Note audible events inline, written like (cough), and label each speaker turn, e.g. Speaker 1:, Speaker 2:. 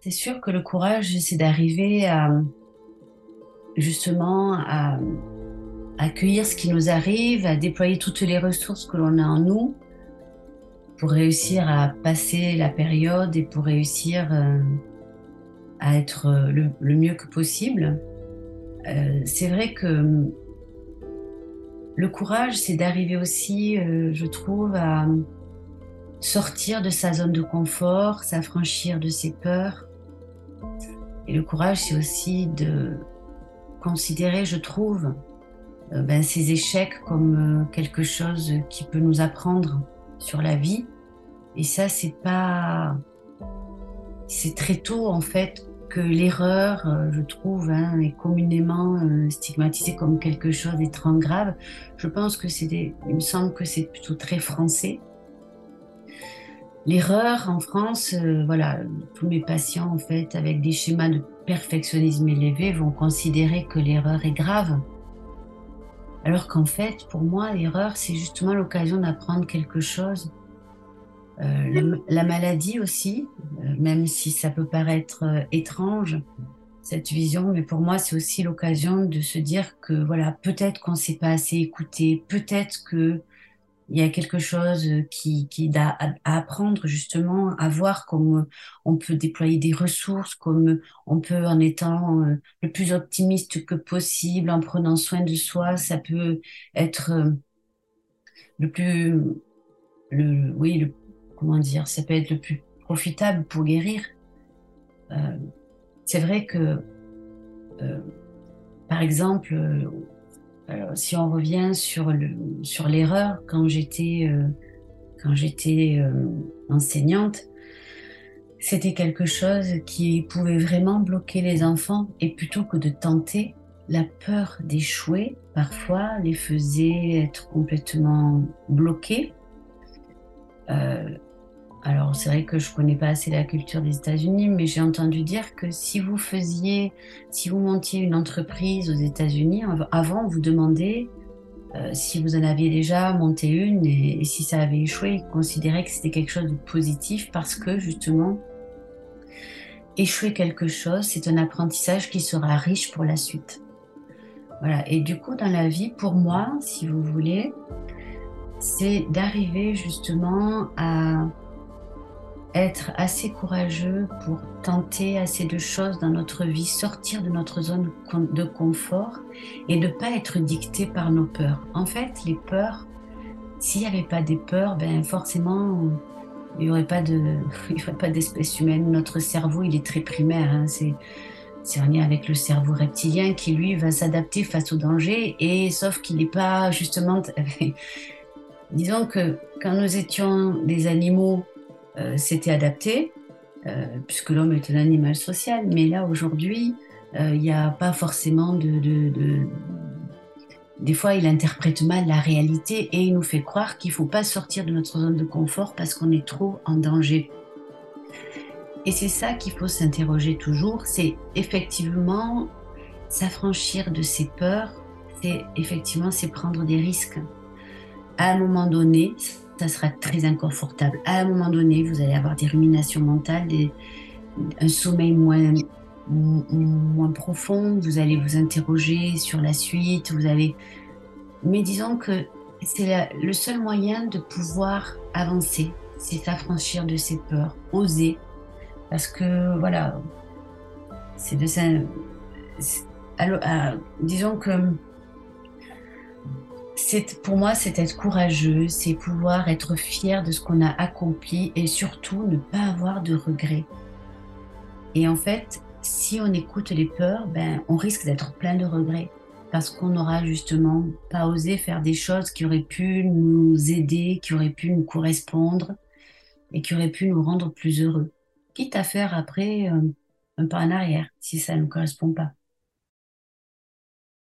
Speaker 1: C'est sûr que le courage, c'est d'arriver à justement à accueillir ce qui nous arrive, à déployer toutes les ressources que l'on a en nous pour réussir à passer la période et pour réussir euh, à être le, mieux que possible. Euh, c'est vrai que le courage, c'est d'arriver aussi, euh, je trouve, à sortir de sa zone de confort, s'affranchir de ses peurs. Et le courage, c'est aussi de considérer, je trouve, euh, ben, ces échecs comme euh, quelque chose qui peut nous apprendre sur la vie. Et ça, c'est pas. C'est très tôt, en fait, que l'erreur, euh, je trouve, hein, est communément stigmatisée comme quelque chose d'étrange grave. Je pense que c'est. Il me semble que c'est plutôt très français. L'erreur en France, voilà, tous mes patients, en fait, avec des schémas de perfectionnisme élevé, vont considérer que l'erreur est grave. Alors qu'en fait, pour moi, l'erreur, c'est justement l'occasion d'apprendre quelque chose. Euh, la, maladie aussi, euh, même si ça peut paraître euh, étrange, cette vision, mais pour moi, c'est aussi l'occasion de se dire que voilà, peut-être qu'on ne s'est pas assez écouté, peut-être que il y a quelque chose qui, qui à, apprendre justement, à voir comment on peut déployer des ressources, comme on peut en étant euh, le plus optimiste que possible, en prenant soin de soi, ça peut être euh, le plus, le, oui, comment dire, ça peut être le plus profitable pour guérir. Euh, c'est vrai que, par exemple, si on revient sur le sur l'erreur quand j'étais euh, euh, enseignante, c'était quelque chose qui pouvait vraiment bloquer les enfants et plutôt que de tenter, la peur d'échouer parfois les faisait être complètement bloqués. Euh, alors c'est vrai que je connais pas assez la culture des États-Unis, mais j'ai entendu dire que si vous faisiez, si vous montiez une entreprise aux États-Unis, avant vous demandez euh, si vous en aviez déjà monté une et, si ça avait échoué, ils considéraient que c'était quelque chose de positif parce que justement, échouer quelque chose, c'est un apprentissage qui sera riche pour la suite. Voilà. Et du coup, dans la vie, pour moi, si vous voulez, c'est d'arriver justement à être assez courageux pour tenter assez de choses dans notre vie, sortir de notre zone de confort et ne pas être dicté par nos peurs. En fait, les peurs, s'il n'y avait pas des peurs, ben forcément, il n'y aurait pas de, (laughs) pas d'espèce humaine. Notre cerveau, il est très primaire. Hein. c'est c'est en lien avec le cerveau reptilien qui lui va s'adapter face au danger et sauf qu'il n'est pas justement (laughs) disons que quand nous étions des animaux euh, c'était adapté, euh, puisque l'homme est un animal social. Mais là, aujourd'hui, euh, il n'y a pas forcément de, Des fois, il interprète mal la réalité et il nous fait croire qu'il ne faut pas sortir de notre zone de confort parce qu'on est trop en danger. Et c'est ça qu'il faut s'interroger toujours, c'est effectivement s'affranchir de ses peurs, c'est effectivement c'est prendre des risques. À un moment donné, ça sera très inconfortable. À un moment donné, vous allez avoir des ruminations mentales, un sommeil moins, moins profond, vous allez vous interroger sur la suite, vous allez... Mais disons que c'est le seul moyen de pouvoir avancer, c'est s'affranchir de ses peurs, oser. Parce que, voilà, c'est de ça... disons que pour moi, c'est être courageux, c'est pouvoir être fier de ce qu'on a accompli et surtout ne pas avoir de regrets. Et en fait, si on écoute les peurs, ben, on risque d'être plein de regrets parce qu'on n'aura justement pas osé faire des choses qui auraient pu nous aider, qui auraient pu nous correspondre et qui auraient pu nous rendre plus heureux. Quitte à faire après euh, un pas en arrière si ça ne nous correspond pas.